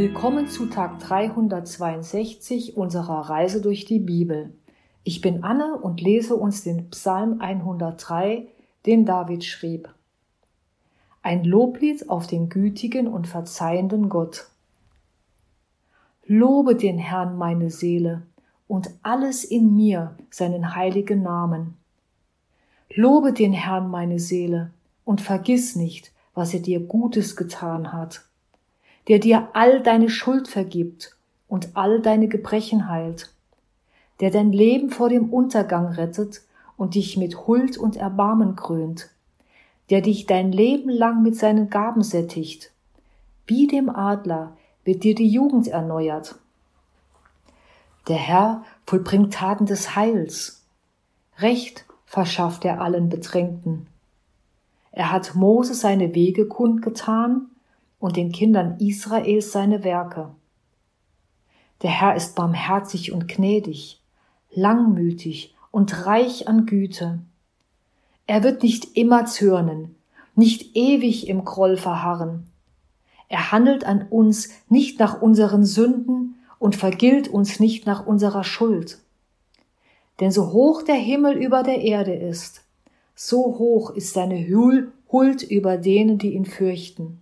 Willkommen zu Tag 362 unserer Reise durch die Bibel. Ich bin Anne und lese uns den Psalm 103, den David schrieb. Ein Loblied auf den gütigen und verzeihenden Gott. Lobe den Herrn meine Seele und alles in mir seinen heiligen Namen. Lobe den Herrn meine Seele und vergiss nicht, was er dir Gutes getan hat der dir all deine Schuld vergibt und all deine Gebrechen heilt, der dein Leben vor dem Untergang rettet und dich mit Huld und Erbarmen krönt, der dich dein Leben lang mit seinen Gaben sättigt. Wie dem Adler wird dir die Jugend erneuert. Der Herr vollbringt Taten des Heils. Recht verschafft er allen Bedrängten. Er hat Mose seine Wege kundgetan und den Kindern Israels seine Werke. Der Herr ist barmherzig und gnädig, langmütig und reich an Güte. Er wird nicht immer zürnen, nicht ewig im Groll verharren. Er handelt an uns nicht nach unseren Sünden und vergilt uns nicht nach unserer Schuld. Denn so hoch der Himmel über der Erde ist, so hoch ist seine Huld über denen, die ihn fürchten.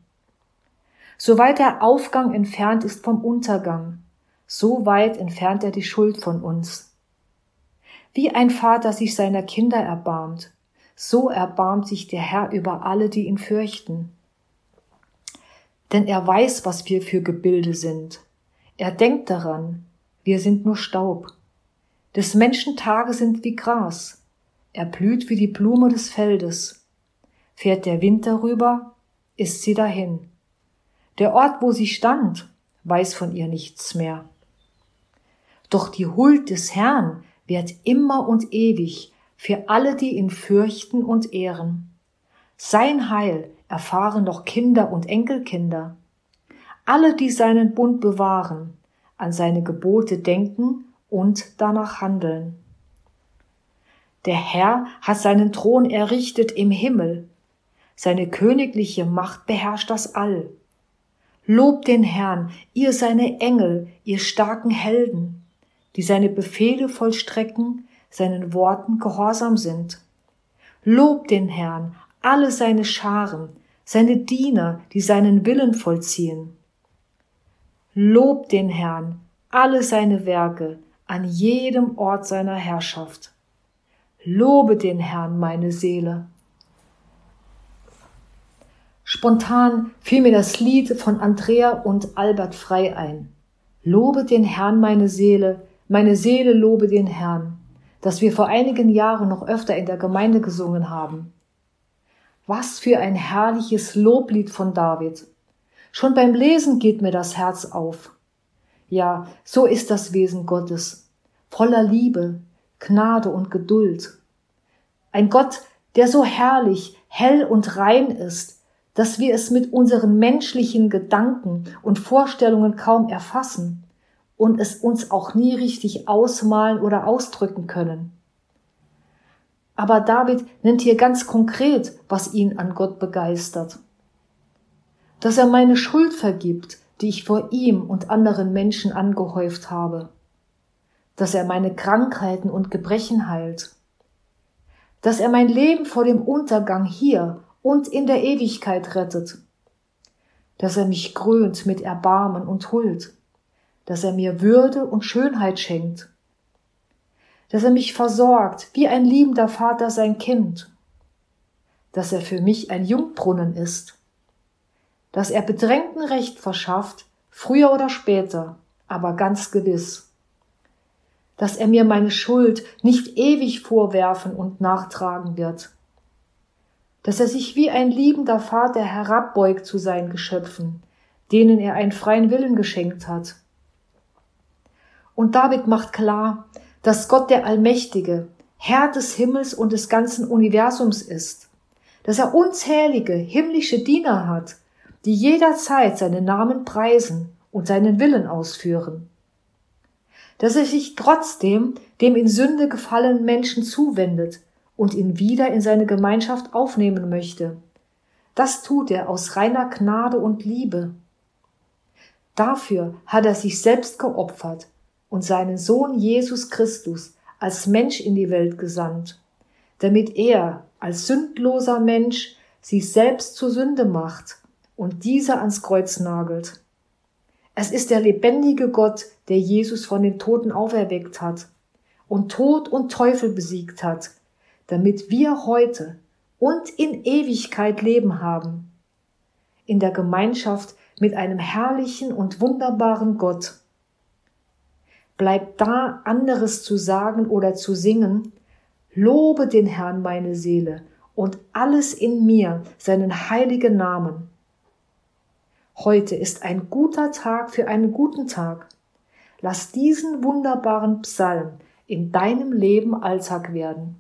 So weit der Aufgang entfernt ist vom Untergang, so weit entfernt er die Schuld von uns. Wie ein Vater sich seiner Kinder erbarmt, so erbarmt sich der Herr über alle, die ihn fürchten. Denn er weiß, was wir für Gebilde sind. Er denkt daran, wir sind nur Staub. Des Menschen Tage sind wie Gras. Er blüht wie die Blume des Feldes. Fährt der Wind darüber, ist sie dahin. Der Ort, wo sie stand, weiß von ihr nichts mehr. Doch die Huld des Herrn währt immer und ewig für alle, die ihn fürchten und ehren. Sein Heil erfahren noch Kinder und Enkelkinder. Alle, die seinen Bund bewahren, an seine Gebote denken und danach handeln. Der Herr hat seinen Thron errichtet im Himmel. Seine königliche Macht beherrscht das All. Lobt den Herrn, ihr seine Engel, ihr starken Helden, die seine Befehle vollstrecken, seinen Worten gehorsam sind. Lobt den Herrn, alle seine Scharen, seine Diener, die seinen Willen vollziehen. Lobt den Herrn, alle seine Werke, an jedem Ort seiner Herrschaft. Lobe den Herrn, meine Seele, Spontan fiel mir das Lied von Andrea und Albert Frei ein. Lobe den Herrn, meine Seele, meine Seele lobe den Herrn, das wir vor einigen Jahren noch öfter in der Gemeinde gesungen haben. Was für ein herrliches Loblied von David. Schon beim Lesen geht mir das Herz auf. Ja, so ist das Wesen Gottes, voller Liebe, Gnade und Geduld. Ein Gott, der so herrlich, hell und rein ist, dass wir es mit unseren menschlichen Gedanken und Vorstellungen kaum erfassen und es uns auch nie richtig ausmalen oder ausdrücken können. Aber David nennt hier ganz konkret, was ihn an Gott begeistert. Dass er meine Schuld vergibt, die ich vor ihm und anderen Menschen angehäuft habe. Dass er meine Krankheiten und Gebrechen heilt. Dass er mein Leben vor dem Untergang hier und in der Ewigkeit rettet, dass er mich krönt mit Erbarmen und Huld, dass er mir Würde und Schönheit schenkt, dass er mich versorgt wie ein liebender Vater sein Kind, dass er für mich ein Jungbrunnen ist, dass er Bedrängten Recht verschafft, früher oder später, aber ganz gewiss, dass er mir meine Schuld nicht ewig vorwerfen und nachtragen wird, dass er sich wie ein liebender Vater herabbeugt zu seinen Geschöpfen, denen er einen freien Willen geschenkt hat. Und David macht klar, dass Gott der Allmächtige, Herr des Himmels und des ganzen Universums ist, dass er unzählige himmlische Diener hat, die jederzeit seinen Namen preisen und seinen Willen ausführen, dass er sich trotzdem dem in Sünde gefallenen Menschen zuwendet, und ihn wieder in seine Gemeinschaft aufnehmen möchte. Das tut er aus reiner Gnade und Liebe. Dafür hat er sich selbst geopfert und seinen Sohn Jesus Christus als Mensch in die Welt gesandt, damit er als sündloser Mensch sich selbst zur Sünde macht und diese ans Kreuz nagelt. Es ist der lebendige Gott, der Jesus von den Toten auferweckt hat und Tod und Teufel besiegt hat, damit wir heute und in Ewigkeit Leben haben. In der Gemeinschaft mit einem herrlichen und wunderbaren Gott. Bleibt da anderes zu sagen oder zu singen, lobe den Herrn meine Seele und alles in mir seinen heiligen Namen. Heute ist ein guter Tag für einen guten Tag. Lass diesen wunderbaren Psalm in deinem Leben Alltag werden.